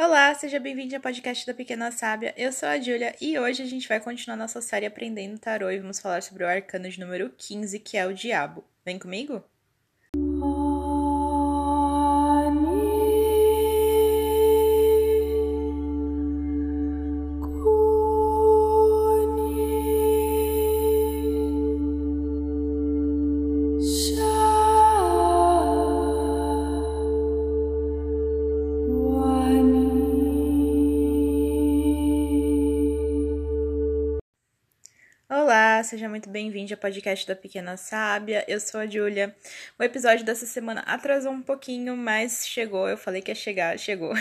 Olá, seja bem-vindo ao podcast da Pequena Sábia. Eu sou a Júlia e hoje a gente vai continuar nossa série Aprendendo Tarô e vamos falar sobre o arcano de número 15, que é o Diabo. Vem comigo? Muito bem-vindo ao podcast da Pequena Sábia. Eu sou a Júlia. O episódio dessa semana atrasou um pouquinho, mas chegou. Eu falei que ia chegar, chegou.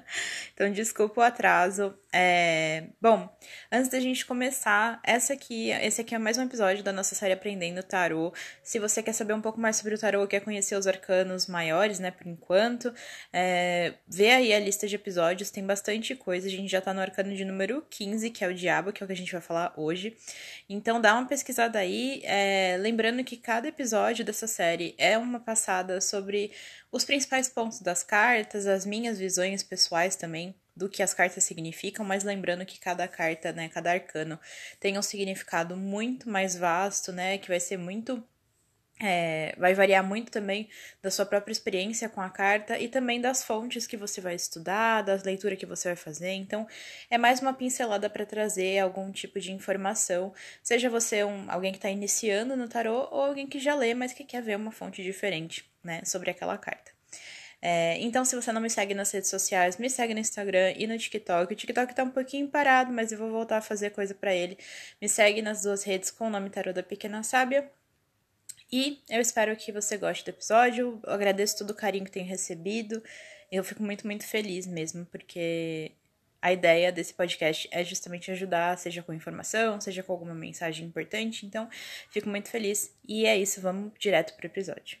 então, desculpa o atraso. É... Bom, antes da gente começar, essa aqui, esse aqui é mais um episódio da nossa série Aprendendo Tarô. Se você quer saber um pouco mais sobre o tarô, quer conhecer os arcanos maiores, né, por enquanto, é... vê aí a lista de episódios, tem bastante coisa. A gente já tá no arcano de número 15, que é o Diabo, que é o que a gente vai falar hoje. Então, dá uma pesquisada aí, é, lembrando que cada episódio dessa série é uma passada sobre os principais pontos das cartas, as minhas visões pessoais também do que as cartas significam, mas lembrando que cada carta, né, cada arcano tem um significado muito mais vasto, né, que vai ser muito é, vai variar muito também da sua própria experiência com a carta e também das fontes que você vai estudar, das leituras que você vai fazer. Então, é mais uma pincelada para trazer algum tipo de informação, seja você um, alguém que está iniciando no tarô ou alguém que já lê, mas que quer ver uma fonte diferente né, sobre aquela carta. É, então, se você não me segue nas redes sociais, me segue no Instagram e no TikTok. O TikTok tá um pouquinho parado, mas eu vou voltar a fazer coisa para ele. Me segue nas duas redes com o nome Tarô da Pequena Sábia e eu espero que você goste do episódio. Eu agradeço todo o carinho que tenho recebido. Eu fico muito, muito feliz mesmo, porque a ideia desse podcast é justamente ajudar, seja com informação, seja com alguma mensagem importante. Então, fico muito feliz. E é isso, vamos direto pro episódio.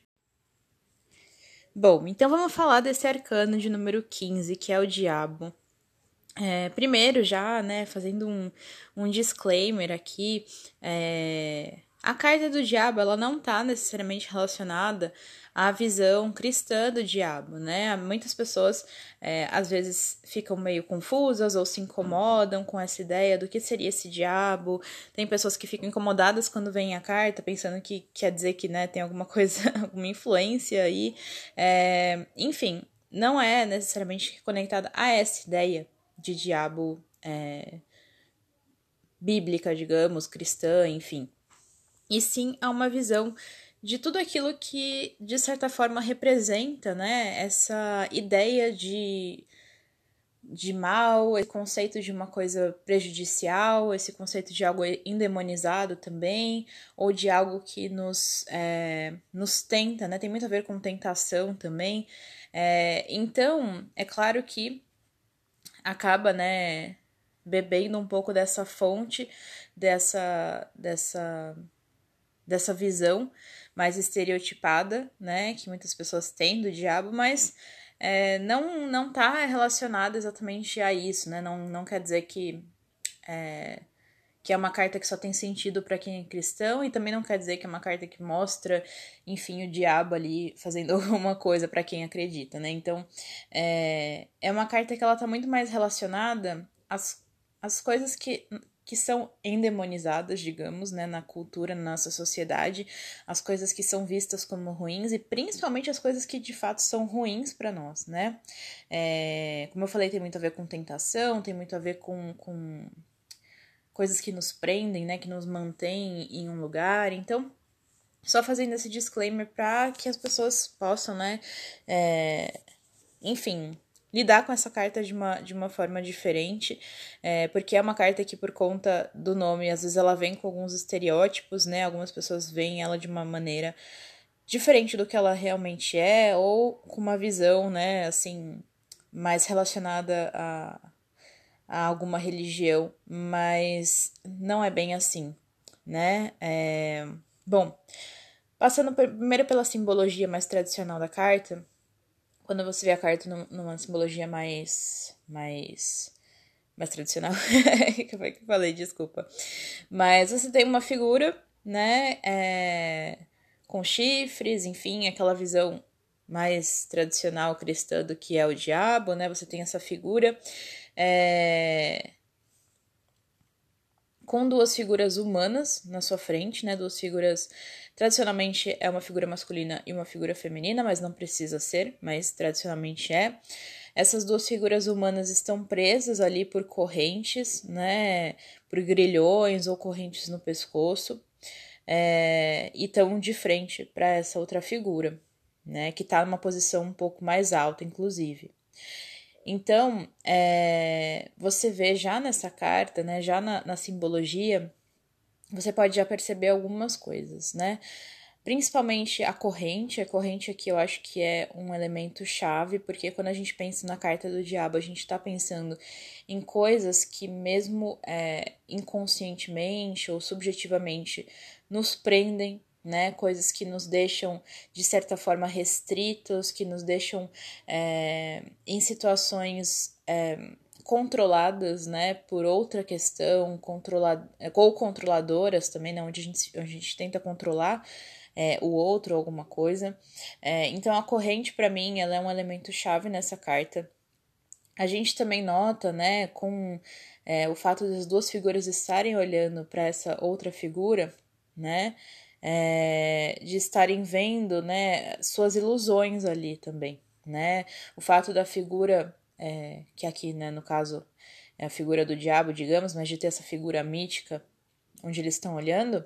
Bom, então vamos falar desse arcano de número 15, que é o Diabo. É, primeiro, já, né, fazendo um, um disclaimer aqui, é, a carta do diabo, ela não está necessariamente relacionada à visão cristã do diabo, né? Muitas pessoas é, às vezes ficam meio confusas ou se incomodam com essa ideia do que seria esse diabo. Tem pessoas que ficam incomodadas quando vem a carta, pensando que quer dizer que né, tem alguma coisa, alguma influência aí. É, enfim, não é necessariamente conectada a essa ideia de diabo é, bíblica, digamos, cristã, enfim e sim a uma visão de tudo aquilo que, de certa forma, representa né, essa ideia de, de mal, esse conceito de uma coisa prejudicial, esse conceito de algo endemonizado também, ou de algo que nos, é, nos tenta, né? Tem muito a ver com tentação também. É, então, é claro que acaba, né, bebendo um pouco dessa fonte, dessa, dessa dessa visão mais estereotipada, né, que muitas pessoas têm do diabo, mas é, não não está relacionado exatamente a isso, né? Não, não quer dizer que é, que é uma carta que só tem sentido para quem é cristão e também não quer dizer que é uma carta que mostra, enfim, o diabo ali fazendo alguma coisa para quem acredita, né? Então, é, é uma carta que ela tá muito mais relacionada às, às coisas que que são endemonizadas, digamos, né, na cultura, na nossa sociedade, as coisas que são vistas como ruins e principalmente as coisas que de fato são ruins para nós, né? É, como eu falei, tem muito a ver com tentação, tem muito a ver com, com coisas que nos prendem, né, que nos mantêm em um lugar. Então, só fazendo esse disclaimer para que as pessoas possam, né, é, enfim, lidar com essa carta de uma, de uma forma diferente, é, porque é uma carta que, por conta do nome, às vezes ela vem com alguns estereótipos, né? Algumas pessoas veem ela de uma maneira diferente do que ela realmente é, ou com uma visão, né, assim, mais relacionada a, a alguma religião, mas não é bem assim, né? É, bom, passando primeiro pela simbologia mais tradicional da carta, quando você vê a carta numa simbologia mais. mais. mais tradicional. Como é que eu falei? Desculpa. Mas você tem uma figura, né? É, com chifres, enfim, aquela visão mais tradicional cristã do que é o diabo, né? Você tem essa figura é, com duas figuras humanas na sua frente, né? Duas figuras. Tradicionalmente é uma figura masculina e uma figura feminina, mas não precisa ser, mas tradicionalmente é. Essas duas figuras humanas estão presas ali por correntes, né? Por grilhões ou correntes no pescoço. É, e estão de frente para essa outra figura, né? Que está numa posição um pouco mais alta, inclusive. Então, é, você vê já nessa carta, né, já na, na simbologia, você pode já perceber algumas coisas, né? Principalmente a corrente, a corrente aqui eu acho que é um elemento chave, porque quando a gente pensa na carta do diabo, a gente está pensando em coisas que, mesmo é, inconscientemente ou subjetivamente, nos prendem né? Coisas que nos deixam, de certa forma, restritos, que nos deixam é, em situações é, controladas, né? Por outra questão, controlad ou controladoras também, né? Onde a gente, a gente tenta controlar é, o outro ou alguma coisa. É, então, a corrente, para mim, ela é um elemento chave nessa carta. A gente também nota, né, com é, o fato das duas figuras estarem olhando para essa outra figura, né, é, de estarem vendo né, suas ilusões ali também. Né? O fato da figura, é, que aqui né, no caso é a figura do diabo, digamos, mas de ter essa figura mítica onde eles estão olhando,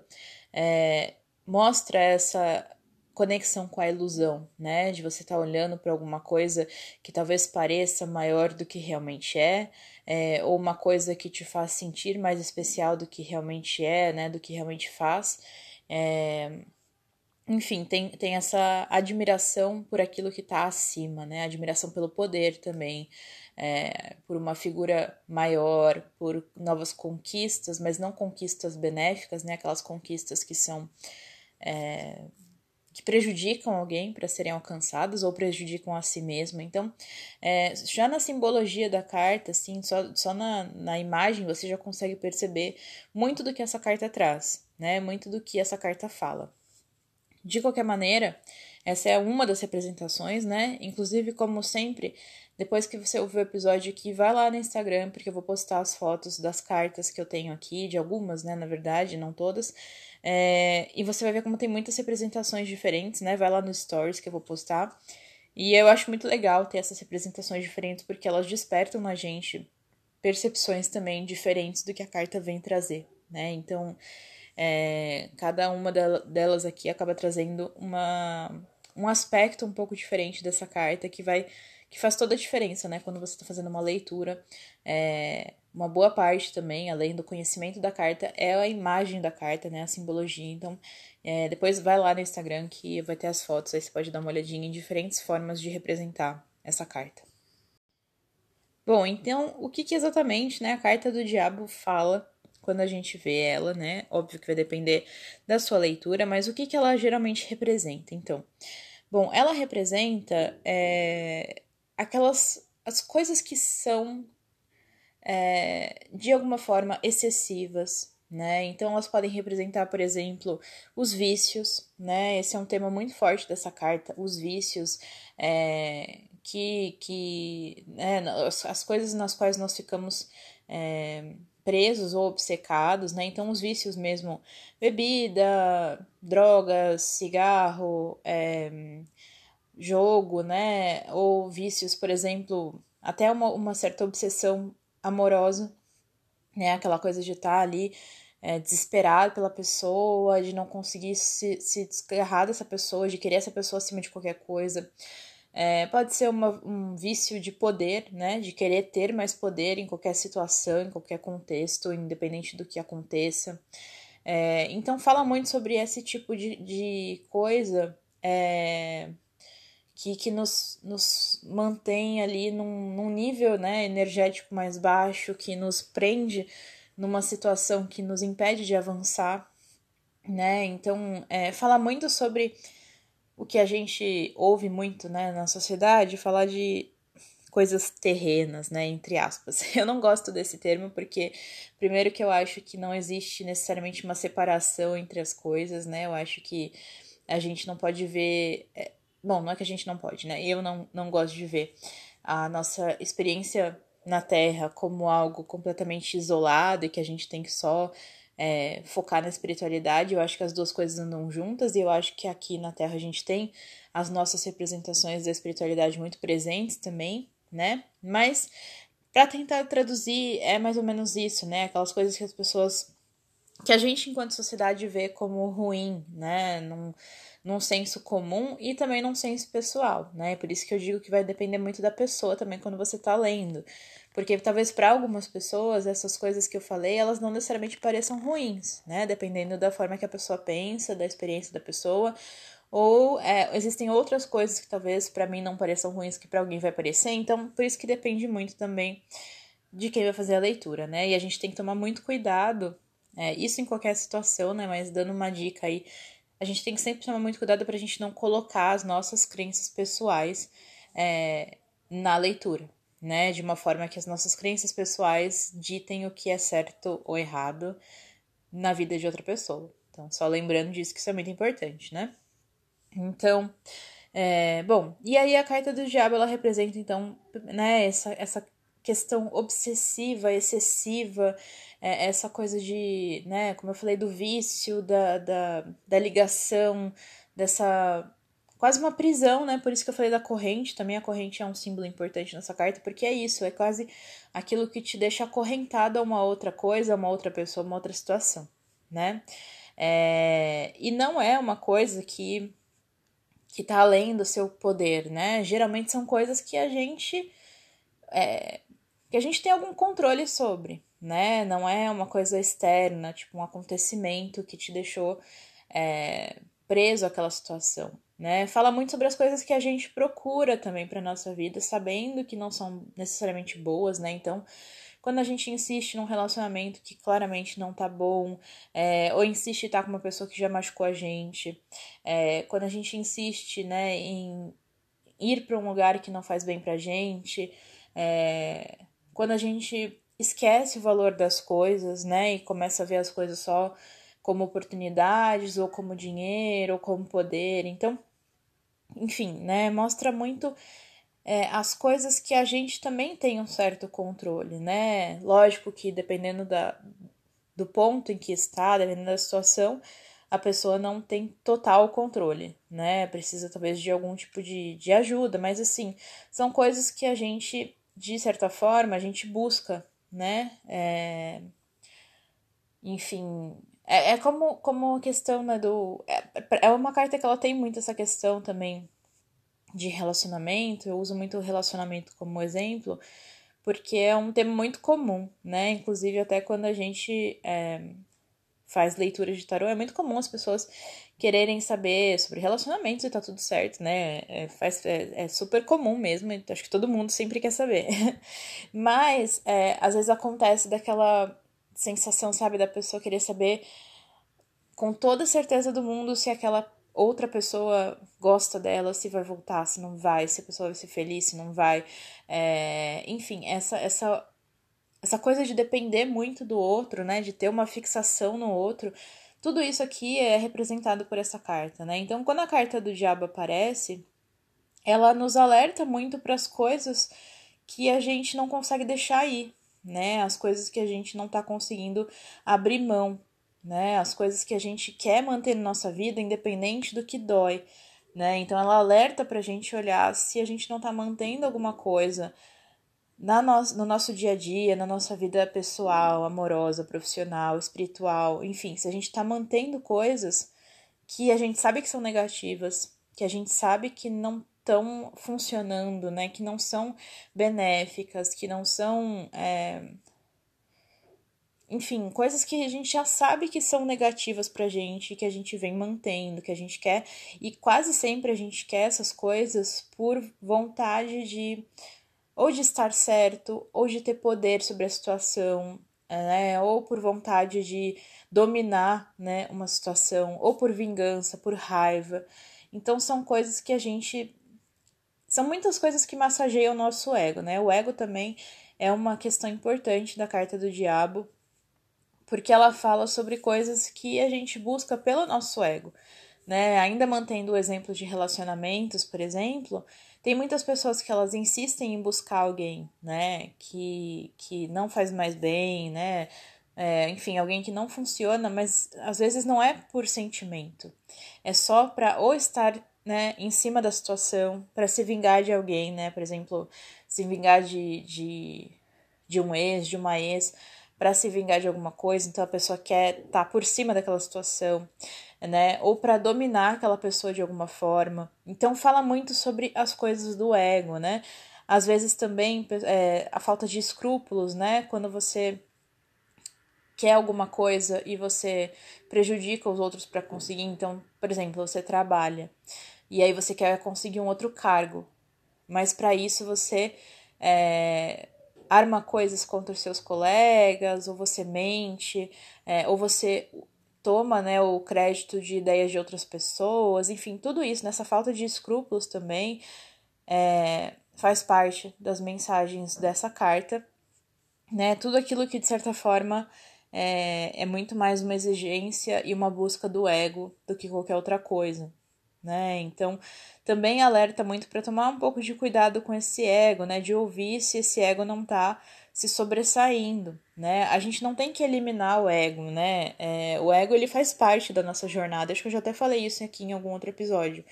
é, mostra essa conexão com a ilusão, né? De você estar tá olhando para alguma coisa que talvez pareça maior do que realmente é, é, ou uma coisa que te faz sentir mais especial do que realmente é, né? Do que realmente faz. É, enfim, tem, tem essa admiração por aquilo que está acima, né? Admiração pelo poder também, é, por uma figura maior, por novas conquistas, mas não conquistas benéficas, né? Aquelas conquistas que são é, que prejudicam alguém para serem alcançadas ou prejudicam a si mesmo. Então, é, já na simbologia da carta, assim, só, só na, na imagem você já consegue perceber muito do que essa carta traz né? Muito do que essa carta fala. De qualquer maneira, essa é uma das representações, né? Inclusive, como sempre, depois que você ouvir o episódio aqui, vai lá no Instagram, porque eu vou postar as fotos das cartas que eu tenho aqui, de algumas, né? Na verdade, não todas. É, e você vai ver como tem muitas representações diferentes, né? Vai lá no Stories que eu vou postar. E eu acho muito legal ter essas representações diferentes, porque elas despertam na gente percepções também diferentes do que a carta vem trazer, né? Então, é, cada uma delas aqui acaba trazendo uma, um aspecto um pouco diferente dessa carta que vai que faz toda a diferença, né? Quando você está fazendo uma leitura, é, uma boa parte também, além do conhecimento da carta, é a imagem da carta, né? A simbologia. Então, é, depois vai lá no Instagram que vai ter as fotos, aí você pode dar uma olhadinha em diferentes formas de representar essa carta. Bom, então, o que, que exatamente né, a carta do diabo fala quando a gente vê ela, né? Óbvio que vai depender da sua leitura, mas o que, que ela geralmente representa? Então, bom, ela representa é, aquelas as coisas que são é, de alguma forma excessivas, né? Então elas podem representar, por exemplo, os vícios, né? Esse é um tema muito forte dessa carta, os vícios, é, que, que né, as, as coisas nas quais nós ficamos é, presos ou obcecados, né? Então, os vícios mesmo, bebida, drogas, cigarro, é, jogo, né? Ou vícios, por exemplo, até uma, uma certa obsessão amorosa, né? Aquela coisa de estar ali é, desesperado pela pessoa, de não conseguir se, se desgarrar dessa pessoa, de querer essa pessoa acima de qualquer coisa. É, pode ser uma, um vício de poder, né? De querer ter mais poder em qualquer situação, em qualquer contexto, independente do que aconteça. É, então, fala muito sobre esse tipo de, de coisa é, que, que nos, nos mantém ali num, num nível né, energético mais baixo, que nos prende numa situação que nos impede de avançar, né? Então, é, fala muito sobre o que a gente ouve muito né, na sociedade, falar de coisas terrenas, né, entre aspas. Eu não gosto desse termo porque, primeiro, que eu acho que não existe necessariamente uma separação entre as coisas, né, eu acho que a gente não pode ver é, Bom, não é que a gente não pode, né? Eu não, não gosto de ver a nossa experiência na Terra como algo completamente isolado e que a gente tem que só é, focar na espiritualidade. Eu acho que as duas coisas andam juntas e eu acho que aqui na Terra a gente tem as nossas representações da espiritualidade muito presentes também, né? Mas para tentar traduzir é mais ou menos isso, né? Aquelas coisas que as pessoas que a gente enquanto sociedade vê como ruim, né? Num, num senso comum e também num senso pessoal, né? Por isso que eu digo que vai depender muito da pessoa também quando você tá lendo. Porque talvez para algumas pessoas essas coisas que eu falei, elas não necessariamente pareçam ruins, né? Dependendo da forma que a pessoa pensa, da experiência da pessoa. Ou é, existem outras coisas que talvez para mim não pareçam ruins que para alguém vai parecer. Então, por isso que depende muito também de quem vai fazer a leitura, né? E a gente tem que tomar muito cuidado, é, isso em qualquer situação, né? Mas dando uma dica aí, a gente tem que sempre tomar muito cuidado para a gente não colocar as nossas crenças pessoais é, na leitura, né? De uma forma que as nossas crenças pessoais ditem o que é certo ou errado na vida de outra pessoa. Então, só lembrando disso que isso é muito importante, né? Então, é, bom, e aí a carta do diabo ela representa então, né, essa, essa questão obsessiva, excessiva, é, essa coisa de, né, como eu falei, do vício, da, da, da ligação, dessa quase uma prisão, né? Por isso que eu falei da corrente. Também a corrente é um símbolo importante nessa carta, porque é isso, é quase aquilo que te deixa acorrentado a uma outra coisa, a uma outra pessoa, a uma outra situação, né? É... E não é uma coisa que que tá além do seu poder, né? Geralmente são coisas que a gente é... que a gente tem algum controle sobre, né? Não é uma coisa externa, tipo um acontecimento que te deixou é... preso àquela situação né? Fala muito sobre as coisas que a gente procura também para nossa vida, sabendo que não são necessariamente boas, né? Então, quando a gente insiste num relacionamento que claramente não tá bom, é, ou insiste em estar com uma pessoa que já machucou a gente, é, quando a gente insiste, né, em ir para um lugar que não faz bem pra gente, é, quando a gente esquece o valor das coisas, né, e começa a ver as coisas só como oportunidades, ou como dinheiro, ou como poder. Então, enfim, né? Mostra muito é, as coisas que a gente também tem um certo controle, né? Lógico que dependendo da, do ponto em que está, dependendo da situação, a pessoa não tem total controle, né? Precisa talvez de algum tipo de, de ajuda, mas assim, são coisas que a gente, de certa forma, a gente busca, né? É... Enfim, é, é como, como a questão né, do. É, é uma carta que ela tem muito essa questão também de relacionamento. Eu uso muito o relacionamento como exemplo, porque é um tema muito comum, né? Inclusive, até quando a gente é, faz leitura de tarô, é muito comum as pessoas quererem saber sobre relacionamentos e tá tudo certo, né? É, faz, é, é super comum mesmo, acho que todo mundo sempre quer saber. Mas, é, às vezes acontece daquela sensação, sabe, da pessoa querer saber com toda certeza do mundo se aquela outra pessoa gosta dela, se vai voltar, se não vai, se a pessoa vai ser feliz, se não vai. É, enfim, essa, essa, essa coisa de depender muito do outro, né? De ter uma fixação no outro. Tudo isso aqui é representado por essa carta, né? Então, quando a carta do diabo aparece, ela nos alerta muito para as coisas que a gente não consegue deixar ir, né? As coisas que a gente não está conseguindo abrir mão, né? As coisas que a gente quer manter na nossa vida, independente do que dói, né? Então ela alerta para a gente olhar se a gente não está mantendo alguma coisa na no, no nosso dia a dia, na nossa vida pessoal, amorosa, profissional, espiritual, enfim, se a gente está mantendo coisas que a gente sabe que são negativas, que a gente sabe que não estão funcionando, né? Que não são benéficas, que não são. É... Enfim, coisas que a gente já sabe que são negativas pra gente, que a gente vem mantendo, que a gente quer, e quase sempre a gente quer essas coisas por vontade de ou de estar certo, ou de ter poder sobre a situação, né? Ou por vontade de dominar, né, uma situação, ou por vingança, por raiva. Então são coisas que a gente são muitas coisas que massageiam o nosso ego, né? O ego também é uma questão importante da carta do diabo, porque ela fala sobre coisas que a gente busca pelo nosso ego, né? Ainda mantendo o exemplo de relacionamentos, por exemplo, tem muitas pessoas que elas insistem em buscar alguém, né? Que, que não faz mais bem, né? É, enfim, alguém que não funciona, mas às vezes não é por sentimento. É só para ou estar né, em cima da situação, para se vingar de alguém, né? Por exemplo, se vingar de, de, de um ex, de uma ex, para se vingar de alguma coisa, então a pessoa quer estar tá por cima daquela situação né? Ou para dominar aquela pessoa de alguma forma. Então fala muito sobre as coisas do ego, né? Às vezes também é, a falta de escrúpulos, né? Quando você quer alguma coisa e você prejudica os outros para conseguir. Então, por exemplo, você trabalha e aí você quer conseguir um outro cargo, mas para isso você é, arma coisas contra os seus colegas, ou você mente, é, ou você toma né, o crédito de ideias de outras pessoas, enfim, tudo isso, nessa falta de escrúpulos também é, faz parte das mensagens dessa carta, né? Tudo aquilo que de certa forma é, é muito mais uma exigência e uma busca do ego do que qualquer outra coisa. Né? Então, também alerta muito para tomar um pouco de cuidado com esse ego, né? De ouvir se esse ego não está se sobressaindo, né? A gente não tem que eliminar o ego, né? É, o ego ele faz parte da nossa jornada. Acho que eu já até falei isso aqui em algum outro episódio.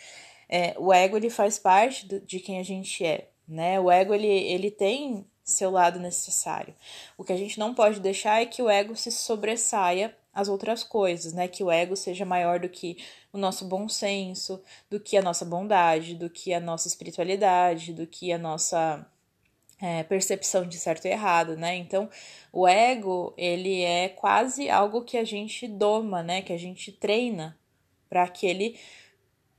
É, o ego ele faz parte de quem a gente é, né? O ego ele, ele tem seu lado necessário. O que a gente não pode deixar é que o ego se sobressaia às outras coisas, né? Que o ego seja maior do que o nosso bom senso, do que a nossa bondade, do que a nossa espiritualidade, do que a nossa é, percepção de certo e errado, né? Então, o ego, ele é quase algo que a gente doma, né? Que a gente treina para que ele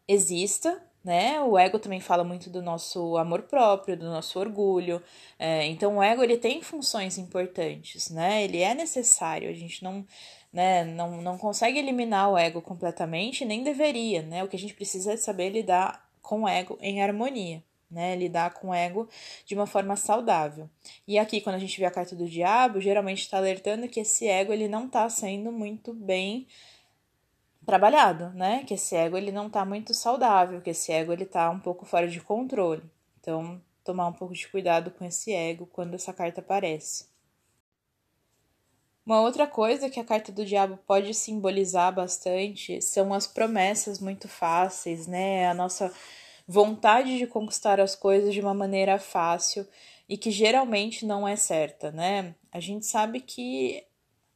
exista, né? O ego também fala muito do nosso amor próprio, do nosso orgulho. É, então, o ego, ele tem funções importantes, né? Ele é necessário, a gente não... Né, não, não consegue eliminar o ego completamente, nem deveria, né? O que a gente precisa é saber lidar com o ego em harmonia né? Lidar com o ego de uma forma saudável. E aqui, quando a gente vê a carta do diabo, geralmente está alertando que esse ego ele não está sendo muito bem trabalhado, né? Que esse ego ele não está muito saudável, que esse ego ele está um pouco fora de controle. Então, tomar um pouco de cuidado com esse ego quando essa carta aparece. Uma outra coisa que a carta do diabo pode simbolizar bastante são as promessas muito fáceis, né? A nossa vontade de conquistar as coisas de uma maneira fácil e que geralmente não é certa, né? A gente sabe que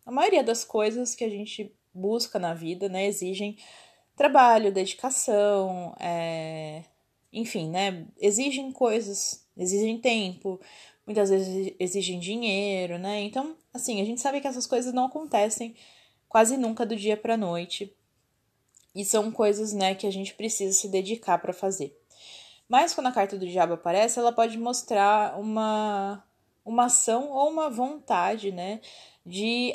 a maioria das coisas que a gente busca na vida, né, exigem trabalho, dedicação, é... enfim, né, exigem coisas, exigem tempo, muitas vezes exigem dinheiro, né? Então, assim, a gente sabe que essas coisas não acontecem quase nunca do dia para noite. E são coisas, né, que a gente precisa se dedicar para fazer. Mas quando a carta do diabo aparece, ela pode mostrar uma, uma ação ou uma vontade, né, de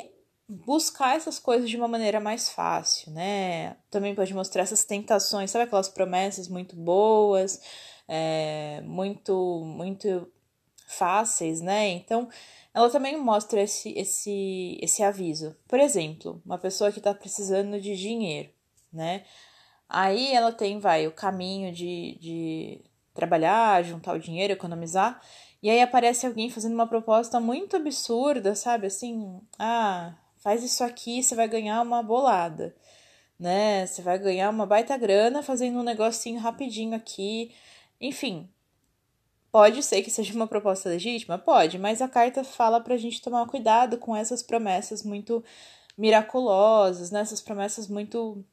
buscar essas coisas de uma maneira mais fácil, né? Também pode mostrar essas tentações, sabe aquelas promessas muito boas, é, muito, muito fáceis, né? Então, ela também mostra esse, esse, esse aviso. Por exemplo, uma pessoa que está precisando de dinheiro, né? Aí ela tem, vai, o caminho de, de trabalhar, juntar o dinheiro, economizar. E aí aparece alguém fazendo uma proposta muito absurda, sabe? Assim, ah, faz isso aqui, você vai ganhar uma bolada, né? Você vai ganhar uma baita grana fazendo um negocinho rapidinho aqui. Enfim, pode ser que seja uma proposta legítima? Pode, mas a carta fala pra gente tomar cuidado com essas promessas muito miraculosas, né? Essas promessas muito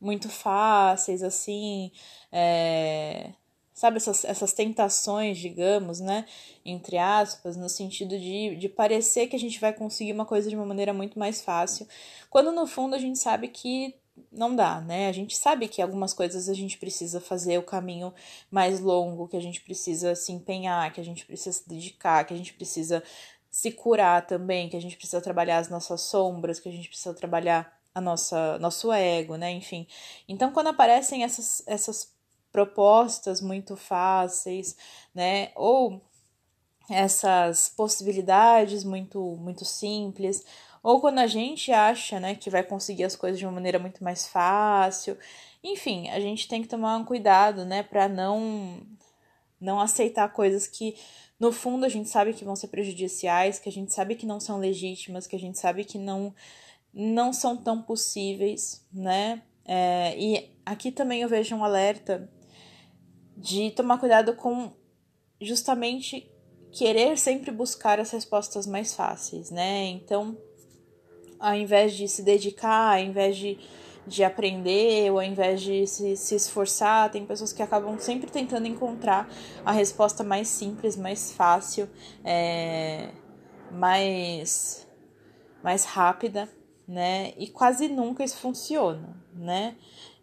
muito fáceis, assim, é, sabe, essas, essas tentações, digamos, né, entre aspas, no sentido de, de parecer que a gente vai conseguir uma coisa de uma maneira muito mais fácil, quando no fundo a gente sabe que não dá, né? A gente sabe que algumas coisas a gente precisa fazer o caminho mais longo, que a gente precisa se empenhar, que a gente precisa se dedicar, que a gente precisa se curar também, que a gente precisa trabalhar as nossas sombras, que a gente precisa trabalhar a nossa nosso ego, né? Enfim. Então, quando aparecem essas, essas propostas muito fáceis, né? Ou essas possibilidades muito muito simples, ou quando a gente acha, né, que vai conseguir as coisas de uma maneira muito mais fácil. Enfim, a gente tem que tomar um cuidado, né, para não não aceitar coisas que no fundo a gente sabe que vão ser prejudiciais, que a gente sabe que não são legítimas, que a gente sabe que não não são tão possíveis, né? É, e aqui também eu vejo um alerta de tomar cuidado com justamente querer sempre buscar as respostas mais fáceis, né? Então, ao invés de se dedicar, ao invés de, de aprender, ou ao invés de se, se esforçar, tem pessoas que acabam sempre tentando encontrar a resposta mais simples, mais fácil, é, mais, mais rápida, né? E quase nunca isso funciona, né?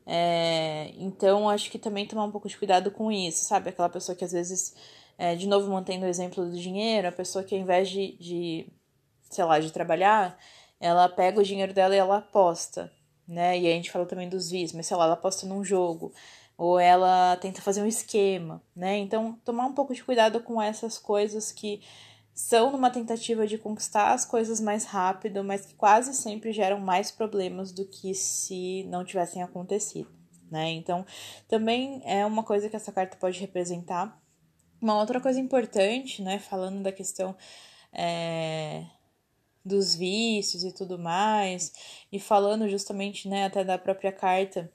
É, então, acho que também tomar um pouco de cuidado com isso, sabe? Aquela pessoa que às vezes, é, de novo, mantendo o exemplo do dinheiro, a pessoa que ao invés de, de, sei lá, de trabalhar, ela pega o dinheiro dela e ela aposta, né? E a gente fala também dos vícios, mas sei lá, ela aposta num jogo, ou ela tenta fazer um esquema, né? Então, tomar um pouco de cuidado com essas coisas que são numa tentativa de conquistar as coisas mais rápido, mas que quase sempre geram mais problemas do que se não tivessem acontecido, né? Então, também é uma coisa que essa carta pode representar. Uma outra coisa importante, né, falando da questão é, dos vícios e tudo mais, e falando justamente, né, até da própria carta,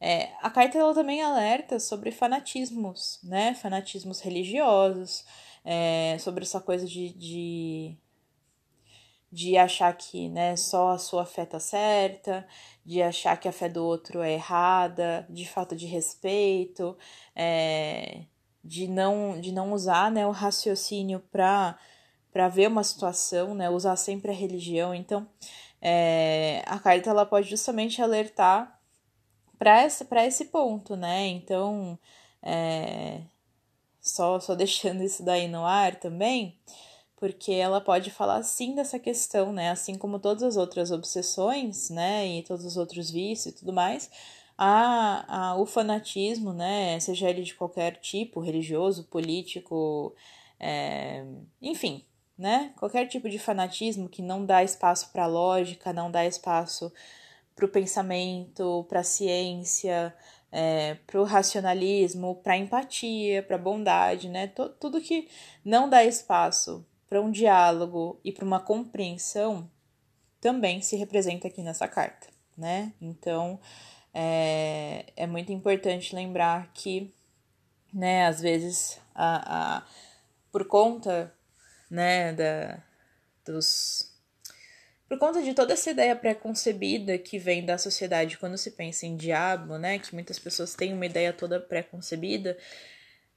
é, a carta ela também alerta sobre fanatismos, né, fanatismos religiosos, é, sobre essa coisa de, de, de achar que né, só a sua fé tá certa, de achar que a fé do outro é errada, de falta de respeito, é, de, não, de não usar né, o raciocínio para para ver uma situação, né, usar sempre a religião. Então, é, a carta ela pode justamente alertar para esse, esse ponto, né? Então, é, só, só deixando isso daí no ar também, porque ela pode falar sim dessa questão, né? Assim como todas as outras obsessões, né? E todos os outros vícios e tudo mais, a, a, o fanatismo, né? Seja ele de qualquer tipo, religioso, político, é, enfim, né? Qualquer tipo de fanatismo que não dá espaço para lógica, não dá espaço para o pensamento, para a ciência, é, para o racionalismo, para a empatia, para a bondade, né? T tudo que não dá espaço para um diálogo e para uma compreensão também se representa aqui nessa carta, né? Então é, é muito importante lembrar que, né, às vezes, a, a, por conta né, da, dos por conta de toda essa ideia pré-concebida que vem da sociedade quando se pensa em diabo, né, que muitas pessoas têm uma ideia toda pré-concebida,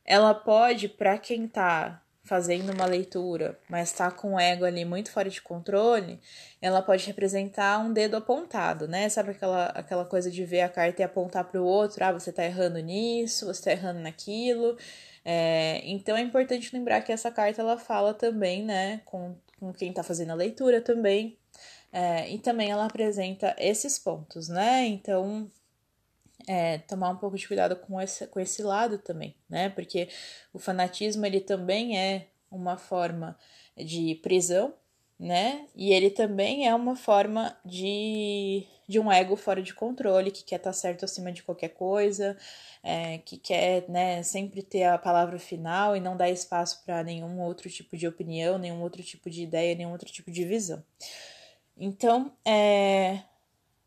ela pode, para quem tá fazendo uma leitura, mas tá com o ego ali muito fora de controle, ela pode representar um dedo apontado, né? Sabe aquela, aquela coisa de ver a carta e apontar para o outro, ah, você tá errando nisso, você tá errando naquilo. É, então é importante lembrar que essa carta ela fala também, né, com, com quem tá fazendo a leitura também, é, e também ela apresenta esses pontos, né? Então, é, tomar um pouco de cuidado com esse, com esse lado também, né? Porque o fanatismo, ele também é uma forma de prisão, né? E ele também é uma forma de, de um ego fora de controle, que quer estar tá certo acima de qualquer coisa, é, que quer né, sempre ter a palavra final e não dar espaço para nenhum outro tipo de opinião, nenhum outro tipo de ideia, nenhum outro tipo de visão. Então, é...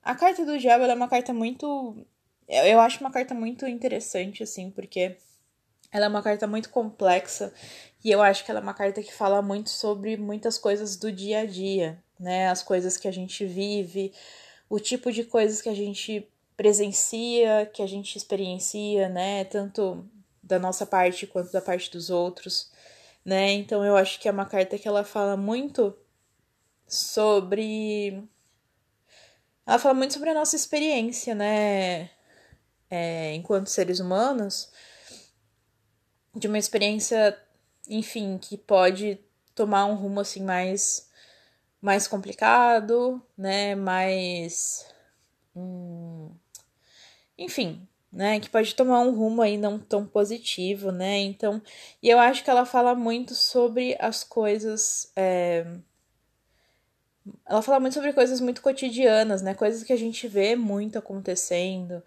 a carta do diabo é uma carta muito. Eu acho uma carta muito interessante, assim, porque ela é uma carta muito complexa e eu acho que ela é uma carta que fala muito sobre muitas coisas do dia a dia, né? As coisas que a gente vive, o tipo de coisas que a gente presencia, que a gente experiencia, né? Tanto da nossa parte quanto da parte dos outros, né? Então eu acho que é uma carta que ela fala muito sobre. Ela fala muito sobre a nossa experiência, né? É, enquanto seres humanos, de uma experiência, enfim, que pode tomar um rumo assim mais mais complicado, né? Mais hum, enfim, né, que pode tomar um rumo aí não tão positivo, né? Então, e eu acho que ela fala muito sobre as coisas é, ela fala muito sobre coisas muito cotidianas, né? Coisas que a gente vê muito acontecendo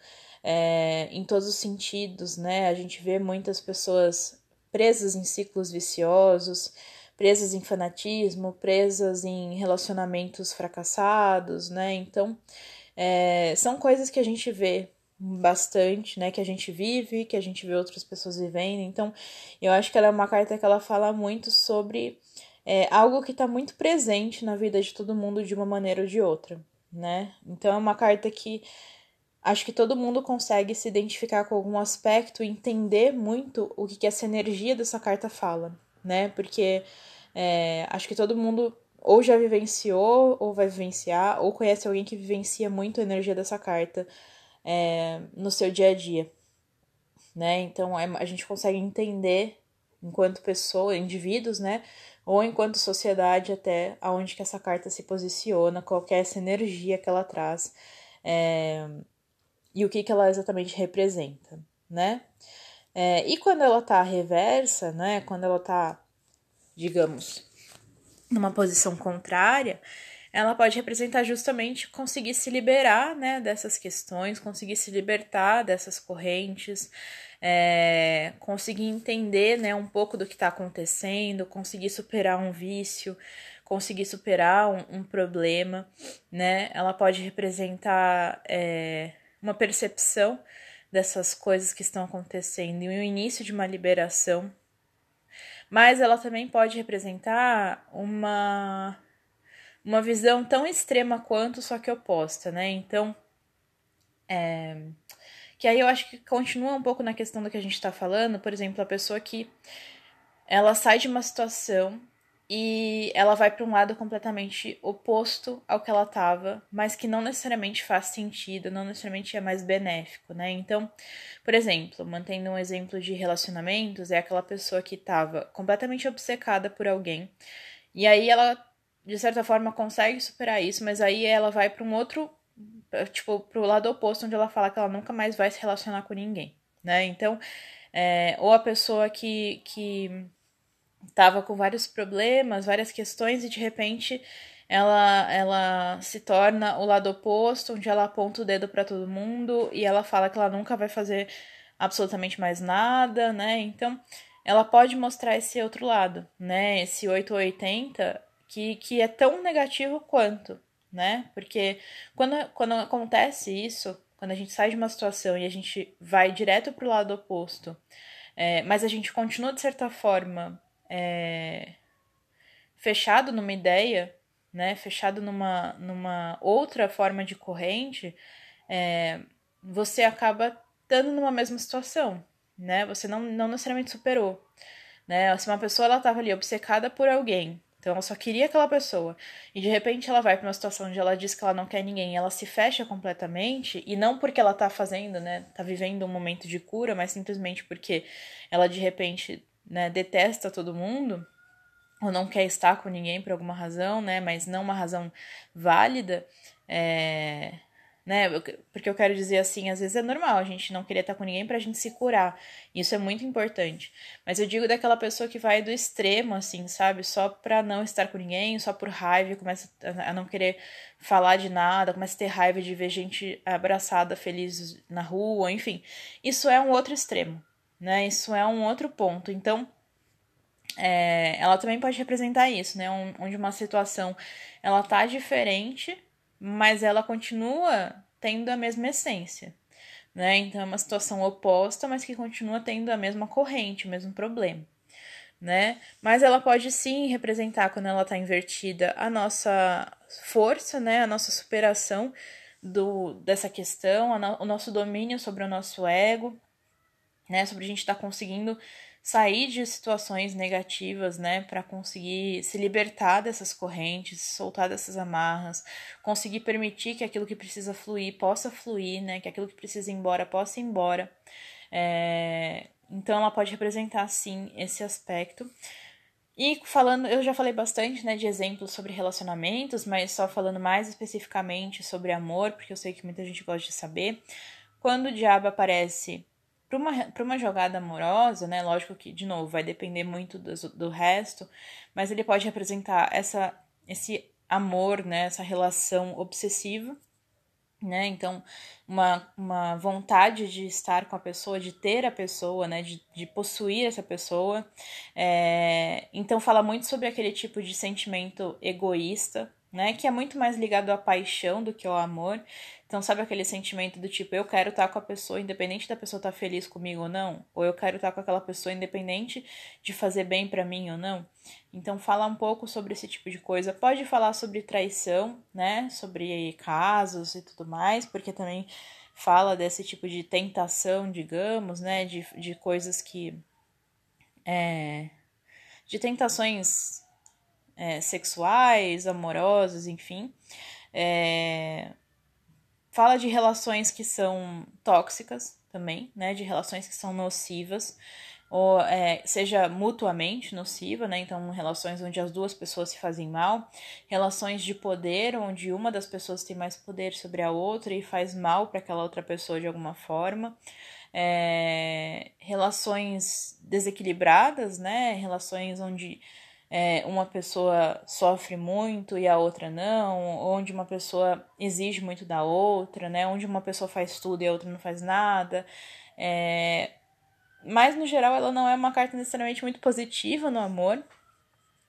é, em todos os sentidos, né? A gente vê muitas pessoas presas em ciclos viciosos, presas em fanatismo, presas em relacionamentos fracassados, né? Então, é, são coisas que a gente vê bastante, né? Que a gente vive, que a gente vê outras pessoas vivendo. Então, eu acho que ela é uma carta que ela fala muito sobre é, algo que está muito presente na vida de todo mundo de uma maneira ou de outra, né? Então, é uma carta que acho que todo mundo consegue se identificar com algum aspecto e entender muito o que, que essa energia dessa carta fala, né? Porque é, acho que todo mundo ou já vivenciou, ou vai vivenciar, ou conhece alguém que vivencia muito a energia dessa carta é, no seu dia a dia, né? Então é, a gente consegue entender enquanto pessoa, indivíduos, né? Ou enquanto sociedade até aonde que essa carta se posiciona, qual é essa energia que ela traz. É, e o que, que ela exatamente representa, né? É, e quando ela tá reversa, né? Quando ela tá, digamos, numa posição contrária, ela pode representar justamente conseguir se liberar, né, dessas questões, conseguir se libertar dessas correntes, é, conseguir entender, né, um pouco do que está acontecendo, conseguir superar um vício, conseguir superar um, um problema, né? Ela pode representar é, uma percepção dessas coisas que estão acontecendo e o início de uma liberação. Mas ela também pode representar uma uma visão tão extrema quanto, só que oposta, né? Então, é, que aí eu acho que continua um pouco na questão do que a gente está falando, por exemplo, a pessoa que ela sai de uma situação e ela vai para um lado completamente oposto ao que ela estava, mas que não necessariamente faz sentido, não necessariamente é mais benéfico, né? Então, por exemplo, mantendo um exemplo de relacionamentos, é aquela pessoa que estava completamente obcecada por alguém, e aí ela, de certa forma, consegue superar isso, mas aí ela vai para um outro, tipo, para o lado oposto, onde ela fala que ela nunca mais vai se relacionar com ninguém, né? Então, é, ou a pessoa que, que tava com vários problemas, várias questões e de repente ela ela se torna o lado oposto, onde ela aponta o dedo para todo mundo e ela fala que ela nunca vai fazer absolutamente mais nada, né? Então, ela pode mostrar esse outro lado, né? Esse 880 que que é tão negativo quanto, né? Porque quando quando acontece isso, quando a gente sai de uma situação e a gente vai direto para o lado oposto, é, mas a gente continua de certa forma é, fechado numa ideia, né, fechado numa, numa outra forma de corrente, é, você acaba estando numa mesma situação, né? Você não, não necessariamente superou, né? Se uma pessoa ela estava ali obcecada por alguém, então ela só queria aquela pessoa, e de repente ela vai para uma situação onde ela diz que ela não quer ninguém, ela se fecha completamente, e não porque ela tá fazendo, né, tá vivendo um momento de cura, mas simplesmente porque ela de repente né, detesta todo mundo ou não quer estar com ninguém por alguma razão, né, mas não uma razão válida, é, né, porque eu quero dizer assim, às vezes é normal a gente não querer estar com ninguém pra gente se curar, isso é muito importante, mas eu digo daquela pessoa que vai do extremo, assim, sabe, só pra não estar com ninguém, só por raiva, começa a não querer falar de nada, começa a ter raiva de ver gente abraçada, feliz na rua, enfim, isso é um outro extremo, né? Isso é um outro ponto. Então, é, ela também pode representar isso, né? Um, onde uma situação ela tá diferente, mas ela continua tendo a mesma essência, né? Então é uma situação oposta, mas que continua tendo a mesma corrente, o mesmo problema, né? Mas ela pode sim representar quando ela tá invertida a nossa força, né? A nossa superação do dessa questão, no, o nosso domínio sobre o nosso ego, né? Sobre a gente estar tá conseguindo sair de situações negativas, né, para conseguir se libertar dessas correntes, soltar dessas amarras, conseguir permitir que aquilo que precisa fluir possa fluir, né, que aquilo que precisa ir embora possa ir embora. É... Então ela pode representar sim esse aspecto. E falando, eu já falei bastante, né, de exemplos sobre relacionamentos, mas só falando mais especificamente sobre amor, porque eu sei que muita gente gosta de saber. Quando o diabo aparece para uma, uma jogada amorosa, né? Lógico que, de novo, vai depender muito do, do resto, mas ele pode representar essa, esse amor, né? Essa relação obsessiva, né? Então, uma, uma vontade de estar com a pessoa, de ter a pessoa, né? De, de possuir essa pessoa. É, então, fala muito sobre aquele tipo de sentimento egoísta, né? Que é muito mais ligado à paixão do que ao amor. Então, sabe aquele sentimento do tipo, eu quero estar com a pessoa, independente da pessoa estar feliz comigo ou não? Ou eu quero estar com aquela pessoa, independente de fazer bem para mim ou não? Então, fala um pouco sobre esse tipo de coisa. Pode falar sobre traição, né? Sobre casos e tudo mais, porque também fala desse tipo de tentação, digamos, né? De, de coisas que. É, de tentações é, sexuais, amorosas, enfim. É, fala de relações que são tóxicas também, né? De relações que são nocivas, ou é, seja mutuamente nociva, né? Então, relações onde as duas pessoas se fazem mal, relações de poder, onde uma das pessoas tem mais poder sobre a outra e faz mal para aquela outra pessoa de alguma forma. É, relações desequilibradas, né? Relações onde é, uma pessoa sofre muito e a outra não, onde uma pessoa exige muito da outra, né? Onde uma pessoa faz tudo e a outra não faz nada. É... Mas no geral ela não é uma carta necessariamente muito positiva no amor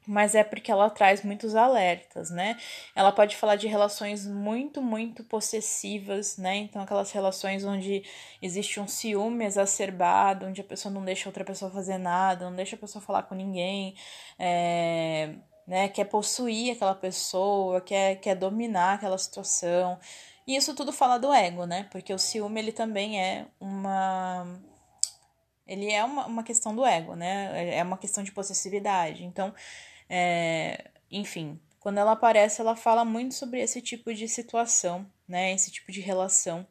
mas é porque ela traz muitos alertas, né? Ela pode falar de relações muito, muito possessivas, né? Então, aquelas relações onde existe um ciúme exacerbado, onde a pessoa não deixa outra pessoa fazer nada, não deixa a pessoa falar com ninguém, é, né? Quer possuir aquela pessoa, quer, quer dominar aquela situação. E isso tudo fala do ego, né? Porque o ciúme, ele também é uma ele é uma, uma questão do ego, né? É uma questão de possessividade. Então, é, enfim, quando ela aparece, ela fala muito sobre esse tipo de situação, né? Esse tipo de relação.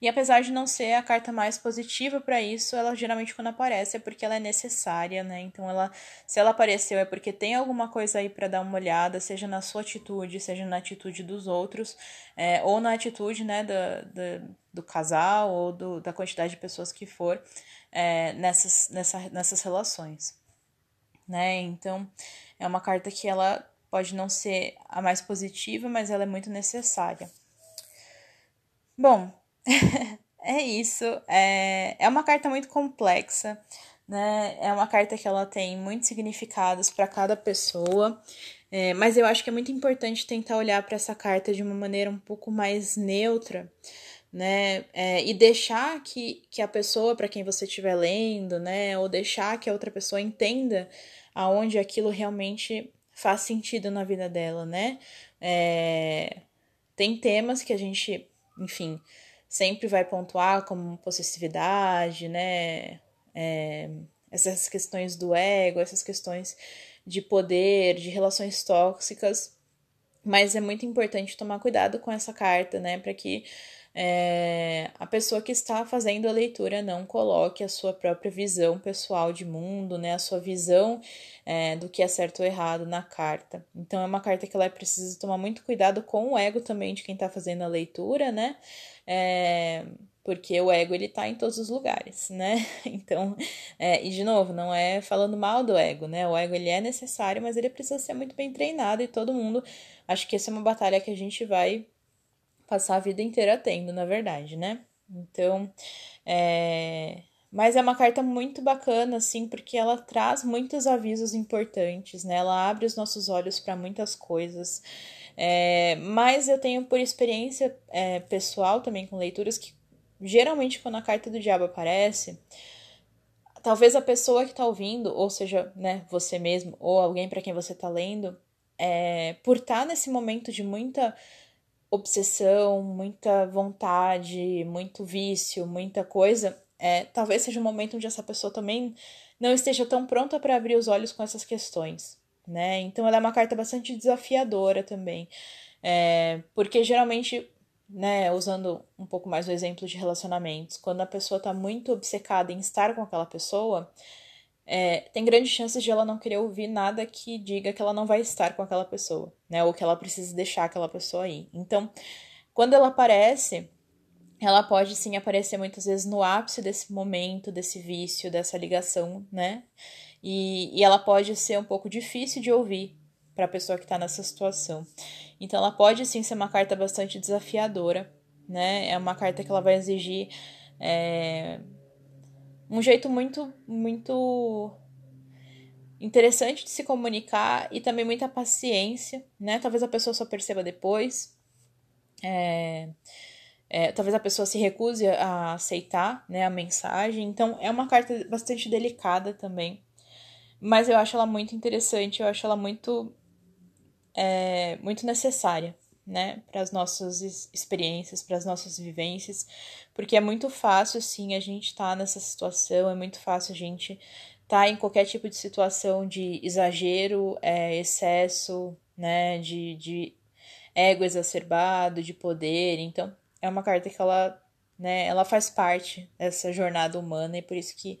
E apesar de não ser a carta mais positiva para isso, ela geralmente quando aparece é porque ela é necessária, né? Então ela, se ela apareceu é porque tem alguma coisa aí para dar uma olhada, seja na sua atitude, seja na atitude dos outros, é, ou na atitude, né, do, do, do casal ou do, da quantidade de pessoas que for é, nessas, nessa, nessas relações, né? Então é uma carta que ela pode não ser a mais positiva, mas ela é muito necessária. Bom, é isso. É, é uma carta muito complexa, né? É uma carta que ela tem muitos significados para cada pessoa. É, mas eu acho que é muito importante tentar olhar para essa carta de uma maneira um pouco mais neutra, né? É, e deixar que, que a pessoa para quem você estiver lendo, né? Ou deixar que a outra pessoa entenda aonde aquilo realmente faz sentido na vida dela, né? É, tem temas que a gente, enfim, sempre vai pontuar como possessividade, né? É, essas questões do ego, essas questões de poder, de relações tóxicas, mas é muito importante tomar cuidado com essa carta, né? Para que é, a pessoa que está fazendo a leitura não coloque a sua própria visão pessoal de mundo, né, a sua visão é, do que é certo ou errado na carta. Então é uma carta que ela precisa tomar muito cuidado com o ego também de quem está fazendo a leitura, né? É, porque o ego ele tá em todos os lugares, né? Então, é, e de novo, não é falando mal do ego, né? O ego ele é necessário, mas ele precisa ser muito bem treinado e todo mundo, acho que essa é uma batalha que a gente vai passar a vida inteira tendo, na verdade, né? Então, é... Mas é uma carta muito bacana, assim, porque ela traz muitos avisos importantes, né? Ela abre os nossos olhos para muitas coisas. É... Mas eu tenho por experiência é, pessoal também com leituras que geralmente quando a carta do diabo aparece, talvez a pessoa que está ouvindo, ou seja, né, você mesmo, ou alguém para quem você está lendo, é, por estar tá nesse momento de muita obsessão, muita vontade, muito vício, muita coisa, é, talvez seja um momento onde essa pessoa também não esteja tão pronta para abrir os olhos com essas questões, né? Então ela é uma carta bastante desafiadora também, é, porque geralmente, né, usando um pouco mais o exemplo de relacionamentos, quando a pessoa está muito obcecada em estar com aquela pessoa, é, tem grandes chances de ela não querer ouvir nada que diga que ela não vai estar com aquela pessoa, né? Ou que ela precisa deixar aquela pessoa aí. Então, quando ela aparece, ela pode sim aparecer muitas vezes no ápice desse momento, desse vício, dessa ligação, né? E, e ela pode ser um pouco difícil de ouvir para a pessoa que está nessa situação. Então, ela pode sim ser uma carta bastante desafiadora, né? É uma carta que ela vai exigir é, um jeito muito, muito interessante de se comunicar e também muita paciência, né? Talvez a pessoa só perceba depois. É, é, talvez a pessoa se recuse a aceitar né, a mensagem. Então, é uma carta bastante delicada também. Mas eu acho ela muito interessante, eu acho ela muito, é, muito necessária, né, para as nossas experiências, para as nossas vivências, porque é muito fácil, sim, a gente estar tá nessa situação, é muito fácil a gente estar tá em qualquer tipo de situação de exagero, é, excesso, né, de, de ego exacerbado, de poder. Então, é uma carta que ela, né, ela faz parte dessa jornada humana e por isso que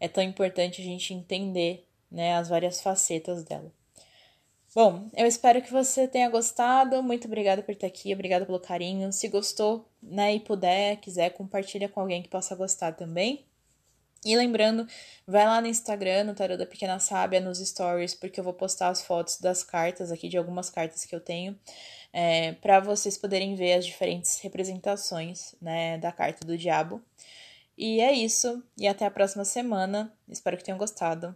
é tão importante a gente entender, né, as várias facetas dela. Bom, eu espero que você tenha gostado. Muito obrigada por estar aqui, obrigada pelo carinho. Se gostou, né, e puder, quiser, compartilha com alguém que possa gostar também. E lembrando, vai lá no Instagram, no Tarô da Pequena Sábia, nos stories, porque eu vou postar as fotos das cartas aqui, de algumas cartas que eu tenho, é, para vocês poderem ver as diferentes representações, né, da carta do diabo. E é isso, e até a próxima semana. Espero que tenham gostado.